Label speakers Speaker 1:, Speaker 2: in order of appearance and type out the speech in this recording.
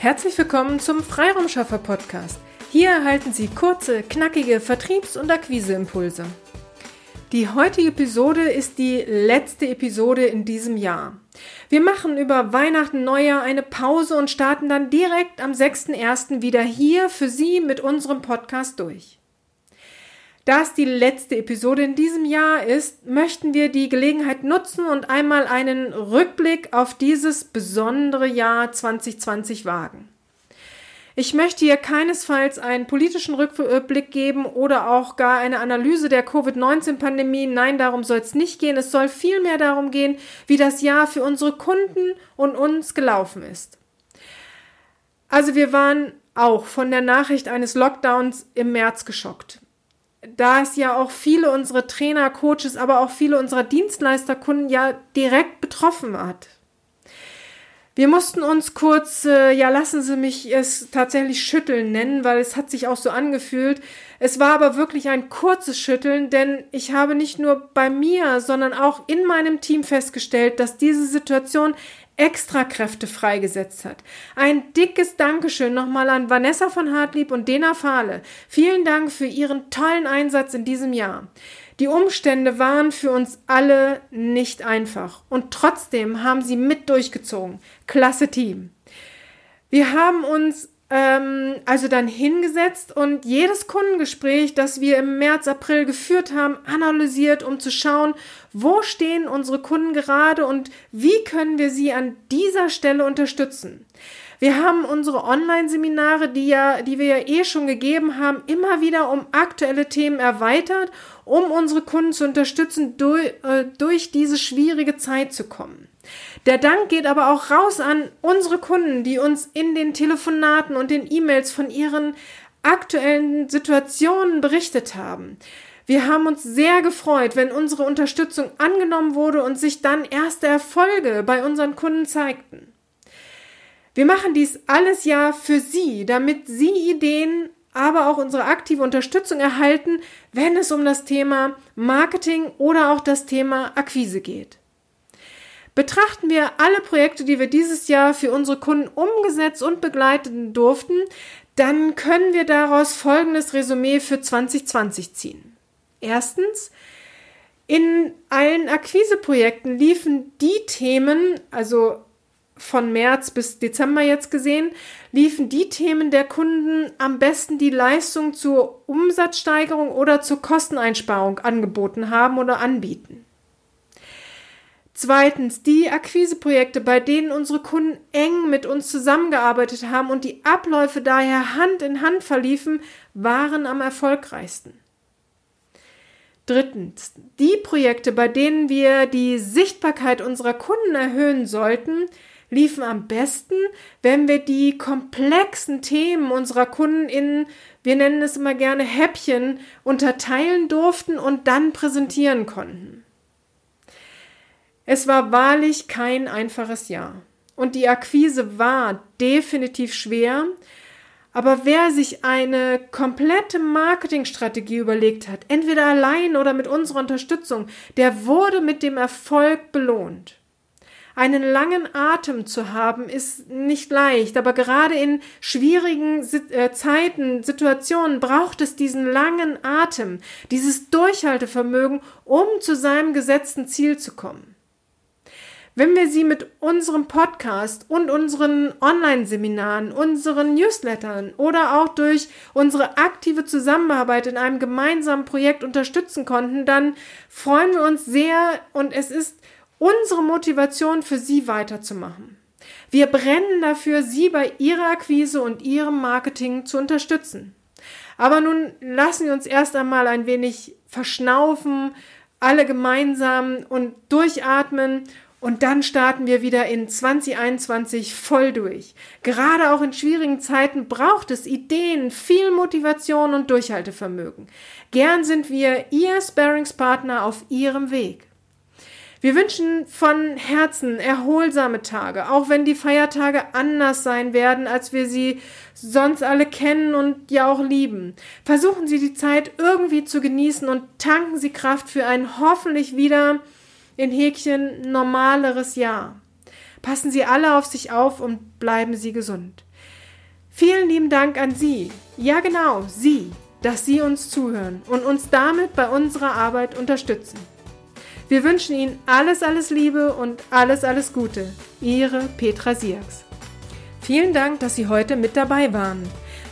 Speaker 1: Herzlich willkommen zum Freiraumschaffer Podcast. Hier erhalten Sie kurze, knackige Vertriebs- und Akquiseimpulse. Die heutige Episode ist die letzte Episode in diesem Jahr. Wir machen über Weihnachten, Neujahr eine Pause und starten dann direkt am 6.1. wieder hier für Sie mit unserem Podcast durch. Da es die letzte Episode in diesem Jahr ist, möchten wir die Gelegenheit nutzen und einmal einen Rückblick auf dieses besondere Jahr 2020 wagen. Ich möchte hier keinesfalls einen politischen Rückblick geben oder auch gar eine Analyse der Covid-19-Pandemie. Nein, darum soll es nicht gehen. Es soll vielmehr darum gehen, wie das Jahr für unsere Kunden und uns gelaufen ist. Also wir waren auch von der Nachricht eines Lockdowns im März geschockt da es ja auch viele unserer Trainer, Coaches, aber auch viele unserer Dienstleisterkunden ja direkt betroffen hat. Wir mussten uns kurz, äh, ja, lassen Sie mich es tatsächlich schütteln nennen, weil es hat sich auch so angefühlt. Es war aber wirklich ein kurzes Schütteln, denn ich habe nicht nur bei mir, sondern auch in meinem Team festgestellt, dass diese Situation Extrakräfte freigesetzt hat. Ein dickes Dankeschön nochmal an Vanessa von Hartlieb und Dena Fahle. Vielen Dank für Ihren tollen Einsatz in diesem Jahr. Die Umstände waren für uns alle nicht einfach und trotzdem haben sie mit durchgezogen. Klasse Team. Wir haben uns ähm, also dann hingesetzt und jedes Kundengespräch, das wir im März, April geführt haben, analysiert, um zu schauen, wo stehen unsere Kunden gerade und wie können wir sie an dieser Stelle unterstützen. Wir haben unsere Online-Seminare, die ja, die wir ja eh schon gegeben haben, immer wieder um aktuelle Themen erweitert, um unsere Kunden zu unterstützen, durch, äh, durch diese schwierige Zeit zu kommen. Der Dank geht aber auch raus an unsere Kunden, die uns in den Telefonaten und den E-Mails von ihren aktuellen Situationen berichtet haben. Wir haben uns sehr gefreut, wenn unsere Unterstützung angenommen wurde und sich dann erste Erfolge bei unseren Kunden zeigten. Wir machen dies alles ja für Sie, damit Sie Ideen, aber auch unsere aktive Unterstützung erhalten, wenn es um das Thema Marketing oder auch das Thema Akquise geht. Betrachten wir alle Projekte, die wir dieses Jahr für unsere Kunden umgesetzt und begleiten durften, dann können wir daraus folgendes Resümee für 2020 ziehen. Erstens, in allen Akquiseprojekten liefen die Themen, also von März bis Dezember jetzt gesehen, liefen die Themen der Kunden am besten die Leistung zur Umsatzsteigerung oder zur Kosteneinsparung angeboten haben oder anbieten. Zweitens, die Akquiseprojekte, bei denen unsere Kunden eng mit uns zusammengearbeitet haben und die Abläufe daher Hand in Hand verliefen, waren am erfolgreichsten. Drittens, die Projekte, bei denen wir die Sichtbarkeit unserer Kunden erhöhen sollten, liefen am besten, wenn wir die komplexen Themen unserer Kunden in, wir nennen es immer gerne Häppchen, unterteilen durften und dann präsentieren konnten. Es war wahrlich kein einfaches Jahr. Und die Akquise war definitiv schwer. Aber wer sich eine komplette Marketingstrategie überlegt hat, entweder allein oder mit unserer Unterstützung, der wurde mit dem Erfolg belohnt. Einen langen Atem zu haben ist nicht leicht, aber gerade in schwierigen äh, Zeiten, Situationen braucht es diesen langen Atem, dieses Durchhaltevermögen, um zu seinem gesetzten Ziel zu kommen. Wenn wir sie mit unserem Podcast und unseren Online-Seminaren, unseren Newslettern oder auch durch unsere aktive Zusammenarbeit in einem gemeinsamen Projekt unterstützen konnten, dann freuen wir uns sehr und es ist unsere Motivation für Sie weiterzumachen. Wir brennen dafür, Sie bei Ihrer Akquise und Ihrem Marketing zu unterstützen. Aber nun lassen wir uns erst einmal ein wenig verschnaufen, alle gemeinsam und durchatmen und dann starten wir wieder in 2021 voll durch. Gerade auch in schwierigen Zeiten braucht es Ideen, viel Motivation und Durchhaltevermögen. Gern sind wir Ihr Sparingspartner auf Ihrem Weg. Wir wünschen von Herzen erholsame Tage, auch wenn die Feiertage anders sein werden, als wir sie sonst alle kennen und ja auch lieben. Versuchen Sie die Zeit irgendwie zu genießen und tanken Sie Kraft für ein hoffentlich wieder in Häkchen normaleres Jahr. Passen Sie alle auf sich auf und bleiben Sie gesund. Vielen lieben Dank an Sie. Ja genau, Sie, dass Sie uns zuhören und uns damit bei unserer Arbeit unterstützen. Wir wünschen Ihnen alles, alles Liebe und alles, alles Gute. Ihre Petra Siaks. Vielen Dank, dass Sie heute mit dabei waren.